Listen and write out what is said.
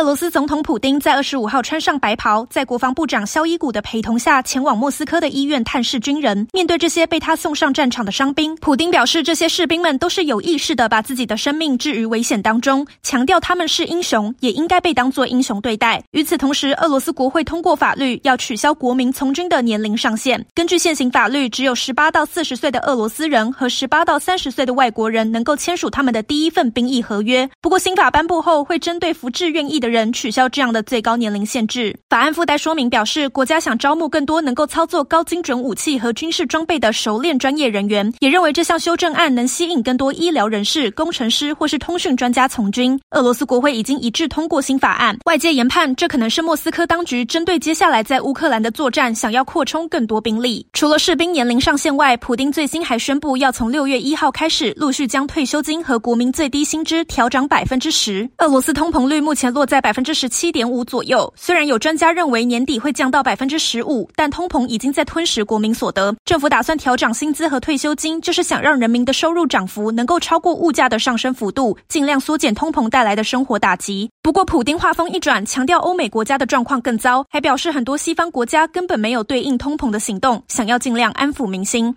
俄罗斯总统普丁在二十五号穿上白袍，在国防部长肖伊古的陪同下，前往莫斯科的医院探视军人。面对这些被他送上战场的伤兵，普丁表示，这些士兵们都是有意识的把自己的生命置于危险当中，强调他们是英雄，也应该被当作英雄对待。与此同时，俄罗斯国会通过法律，要取消国民从军的年龄上限。根据现行法律，只有十八到四十岁的俄罗斯人和十八到三十岁的外国人能够签署他们的第一份兵役合约。不过，新法颁布后，会针对服志愿役的人取消这样的最高年龄限制。法案附带说明表示，国家想招募更多能够操作高精准武器和军事装备的熟练专业人员，也认为这项修正案能吸引更多医疗人士、工程师或是通讯专家从军。俄罗斯国会已经一致通过新法案，外界研判这可能是莫斯科当局针对接下来在乌克兰的作战，想要扩充更多兵力。除了士兵年龄上限外，普丁最新还宣布要从六月一号开始，陆续将退休金和国民最低薪资调涨百分之十。俄罗斯通膨率目前落在百分之。十七点五左右，虽然有专家认为年底会降到百分之十五，但通膨已经在吞噬国民所得。政府打算调涨薪资和退休金，就是想让人民的收入涨幅能够超过物价的上升幅度，尽量缩减通膨带来的生活打击。不过，普丁话锋一转，强调欧美国家的状况更糟，还表示很多西方国家根本没有对应通膨的行动，想要尽量安抚民心。